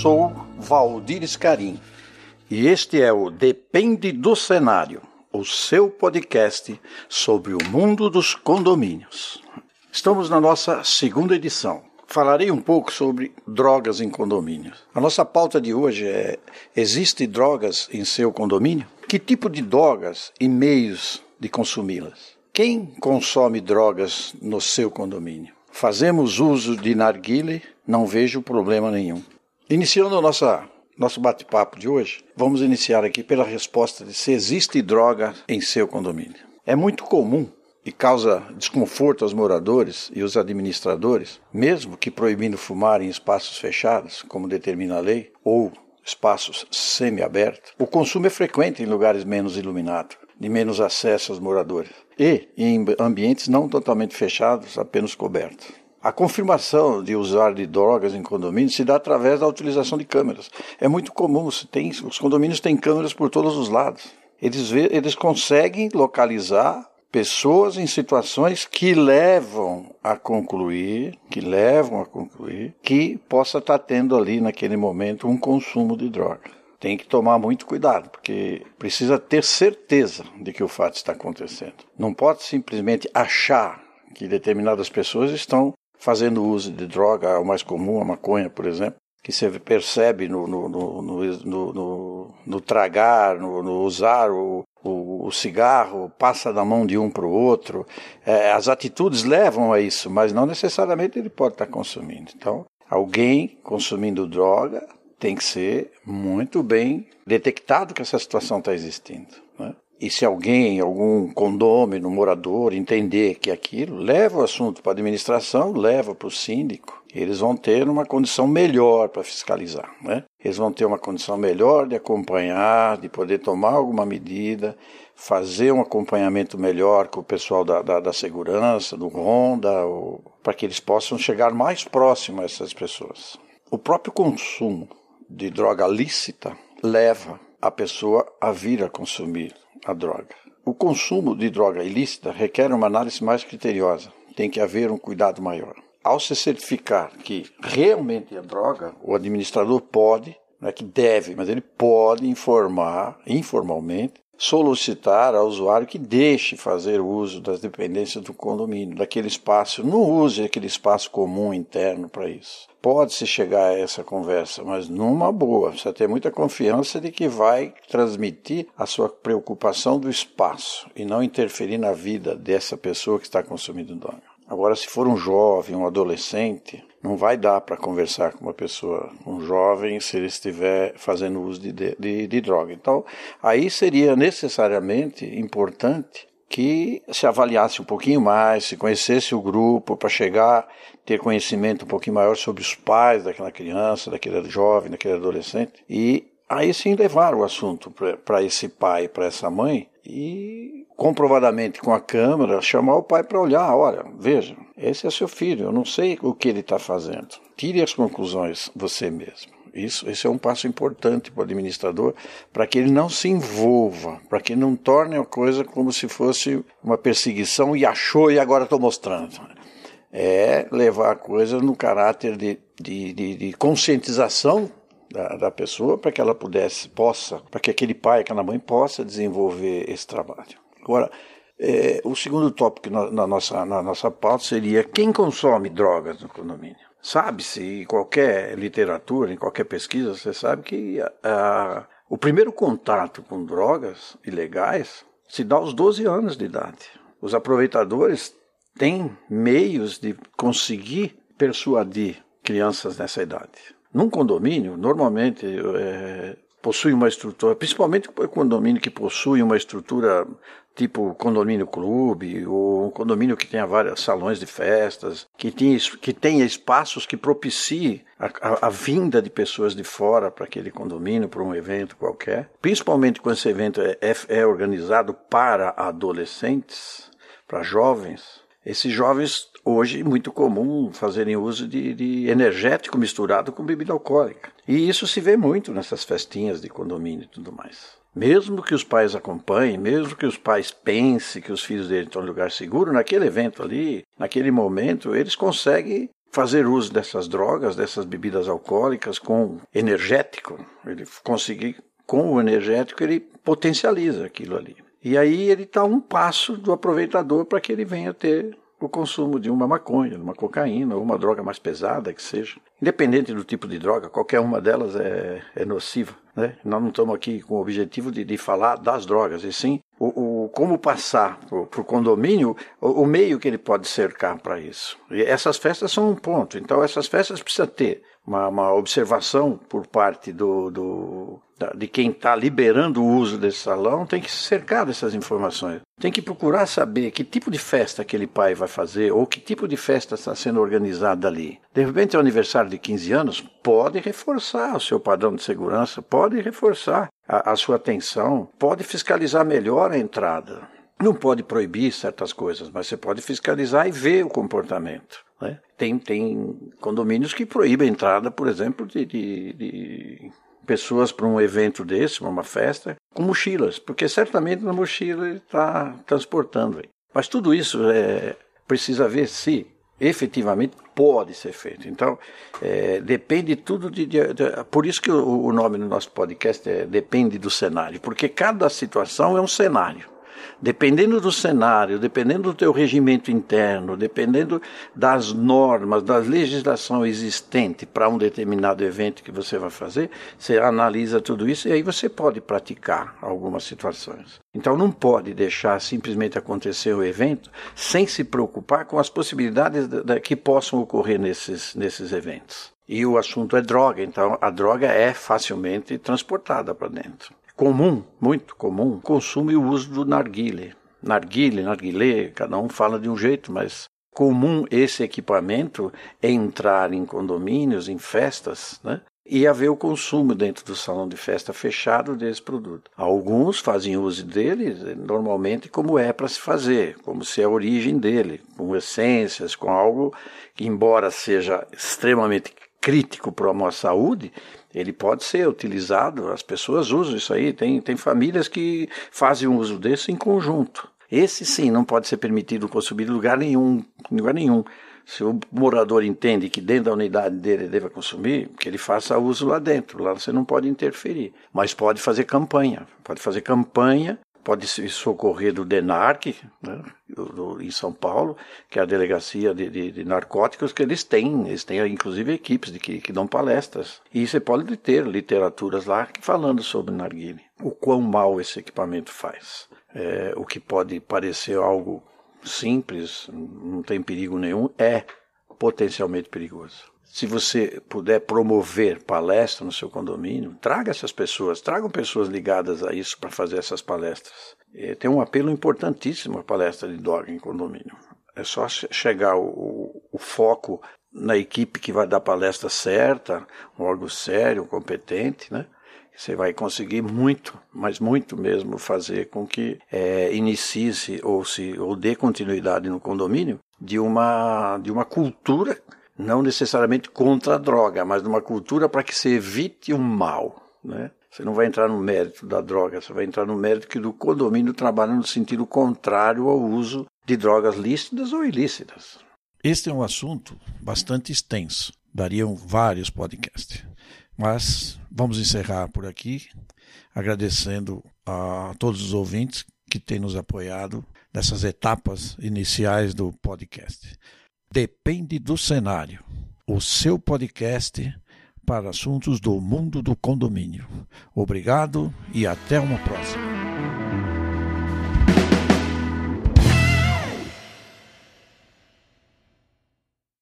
Sou Valdir Escarim e este é o Depende do Cenário, o seu podcast sobre o mundo dos condomínios. Estamos na nossa segunda edição. Falarei um pouco sobre drogas em condomínios. A nossa pauta de hoje é: existe drogas em seu condomínio? Que tipo de drogas e meios de consumi-las? Quem consome drogas no seu condomínio? Fazemos uso de narguile? Não vejo problema nenhum. Iniciando nossa, nosso bate-papo de hoje, vamos iniciar aqui pela resposta de se existe droga em seu condomínio. É muito comum e causa desconforto aos moradores e os administradores, mesmo que proibindo fumar em espaços fechados, como determina a lei, ou espaços semi-abertos, o consumo é frequente em lugares menos iluminados, de menos acesso aos moradores, e em ambientes não totalmente fechados, apenas cobertos. A confirmação de usar de drogas em condomínios se dá através da utilização de câmeras. É muito comum, tem, os condomínios têm câmeras por todos os lados. Eles, vê, eles conseguem localizar pessoas em situações que levam a concluir, que levam a concluir que possa estar tendo ali naquele momento um consumo de droga. Tem que tomar muito cuidado, porque precisa ter certeza de que o fato está acontecendo. Não pode simplesmente achar que determinadas pessoas estão fazendo uso de droga, o mais comum, a maconha, por exemplo, que você percebe no, no, no, no, tragar, no, usar o, o, cigarro, passa da mão de um para o outro. É, as atitudes levam a isso, mas não necessariamente ele pode estar consumindo. Então, alguém consumindo droga tem que ser muito bem detectado que essa situação está existindo. Né? E se alguém, algum condômino, morador, entender que aquilo, leva o assunto para a administração, leva para o síndico, eles vão ter uma condição melhor para fiscalizar. Né? Eles vão ter uma condição melhor de acompanhar, de poder tomar alguma medida, fazer um acompanhamento melhor com o pessoal da, da, da segurança, do Ronda, para que eles possam chegar mais próximo a essas pessoas. O próprio consumo de droga lícita leva a pessoa a vir a consumir a droga. O consumo de droga ilícita requer uma análise mais criteriosa. Tem que haver um cuidado maior. Ao se certificar que realmente é droga, o administrador pode, não é que deve, mas ele pode informar informalmente solicitar ao usuário que deixe fazer uso das dependências do condomínio, daquele espaço, não use aquele espaço comum interno para isso. Pode-se chegar a essa conversa, mas numa boa, precisa ter muita confiança de que vai transmitir a sua preocupação do espaço e não interferir na vida dessa pessoa que está consumindo droga. Agora, se for um jovem, um adolescente, não vai dar para conversar com uma pessoa, um jovem, se ele estiver fazendo uso de, de, de droga. Então, aí seria necessariamente importante que se avaliasse um pouquinho mais, se conhecesse o grupo para chegar, ter conhecimento um pouquinho maior sobre os pais daquela criança, daquele jovem, daquele adolescente, e aí sim levar o assunto para esse pai, para essa mãe, e comprovadamente com a câmera chamar o pai para olhar, olha, veja, esse é seu filho, eu não sei o que ele está fazendo. Tire as conclusões você mesmo. Isso, esse é um passo importante para o administrador, para que ele não se envolva, para que não torne a coisa como se fosse uma perseguição e achou e agora estou mostrando. É levar a coisa no caráter de, de, de, de conscientização da, da pessoa para que ela pudesse, possa, para que aquele pai, aquela mãe possa desenvolver esse trabalho. Agora, é, o segundo tópico na, na, nossa, na nossa pauta seria quem consome drogas no condomínio. Sabe-se, em qualquer literatura, em qualquer pesquisa, você sabe que a, a, o primeiro contato com drogas ilegais se dá aos 12 anos de idade. Os aproveitadores têm meios de conseguir persuadir crianças nessa idade. Num condomínio, normalmente é, possui uma estrutura, principalmente condomínio que possui uma estrutura tipo condomínio clube, ou um condomínio que tenha vários salões de festas, que tenha, que tenha espaços que propiciem a, a, a vinda de pessoas de fora para aquele condomínio, para um evento qualquer. Principalmente quando esse evento é, é, é organizado para adolescentes, para jovens. Esses jovens hoje muito comum fazerem uso de, de, energético misturado com bebida alcoólica. E isso se vê muito nessas festinhas de condomínio e tudo mais. Mesmo que os pais acompanhem, mesmo que os pais pensem que os filhos deles estão em lugar seguro, naquele evento ali, naquele momento, eles conseguem fazer uso dessas drogas, dessas bebidas alcoólicas com energético, ele conseguir com o energético ele potencializa aquilo ali. E aí ele está um passo do aproveitador para que ele venha ter o consumo de uma maconha, de uma cocaína ou uma droga mais pesada que seja. Independente do tipo de droga, qualquer uma delas é, é nociva. Né? Nós não estamos aqui com o objetivo de, de falar das drogas, e sim o, o como passar para o condomínio o, o, meio que ele pode cercar para isso. E essas festas são um ponto. Então, essas festas precisam ter uma, uma observação por parte do, do de quem está liberando o uso desse salão, tem que se cercar dessas informações. Tem que procurar saber que tipo de festa aquele pai vai fazer ou que tipo de festa está sendo organizada ali. De repente, é o aniversário de 15 anos, pode reforçar o seu padrão de segurança, pode reforçar a, a sua atenção, pode fiscalizar melhor a entrada. Não pode proibir certas coisas, mas você pode fiscalizar e ver o comportamento. Né? Tem, tem condomínios que proíbem a entrada, por exemplo, de, de, de pessoas para um evento desse, uma festa, com mochilas, porque certamente na mochila ele está transportando. Mas tudo isso é, precisa ver se efetivamente pode ser feito. Então, é, depende tudo de, de, de, Por isso que o, o nome do nosso podcast é Depende do cenário, porque cada situação é um cenário. Dependendo do cenário, dependendo do teu regimento interno, dependendo das normas, da legislação existente para um determinado evento que você vai fazer, você analisa tudo isso e aí você pode praticar algumas situações. Então não pode deixar simplesmente acontecer o evento sem se preocupar com as possibilidades que possam ocorrer nesses, nesses eventos. E o assunto é droga, então a droga é facilmente transportada para dentro comum, muito comum, consumo e o uso do narguile. Narguile, narguilé, cada um fala de um jeito, mas comum esse equipamento entrar em condomínios, em festas, né? E haver o consumo dentro do salão de festa fechado desse produto. Alguns fazem uso dele normalmente como é para se fazer, como se é a origem dele, com essências, com algo que, embora seja extremamente crítico para a saúde, ele pode ser utilizado, as pessoas usam isso aí, tem, tem famílias que fazem uso desse em conjunto. Esse sim não pode ser permitido consumir em lugar nenhum, lugar nenhum. Se o morador entende que dentro da unidade dele deve consumir, que ele faça uso lá dentro. Lá você não pode interferir, mas pode fazer campanha. Pode fazer campanha pode se socorrer do DENARC, né, em São Paulo, que é a delegacia de, de, de, narcóticos que eles têm, eles têm inclusive equipes de que, que dão palestras. E você pode ter literaturas lá falando sobre narguile, o quão mal esse equipamento faz. É, o que pode parecer algo simples, não tem perigo nenhum, é potencialmente perigoso. Se você puder promover palestra no seu condomínio, traga essas pessoas, tragam pessoas ligadas a isso para fazer essas palestras. E tem um apelo importantíssimo a palestra de droga em condomínio. É só chegar o, o foco na equipe que vai dar palestra certa, um órgão sério, competente, né? Você vai conseguir muito, mas muito mesmo, fazer com que é, inicie-se ou, se, ou dê continuidade no condomínio de uma, de uma cultura não necessariamente contra a droga, mas numa cultura para que se evite o mal. Né? Você não vai entrar no mérito da droga, você vai entrar no mérito que do condomínio trabalha no sentido contrário ao uso de drogas lícitas ou ilícitas. Este é um assunto bastante extenso, dariam vários podcasts. Mas vamos encerrar por aqui, agradecendo a todos os ouvintes que têm nos apoiado nessas etapas iniciais do podcast. Depende do cenário. O seu podcast para assuntos do mundo do condomínio. Obrigado e até uma próxima.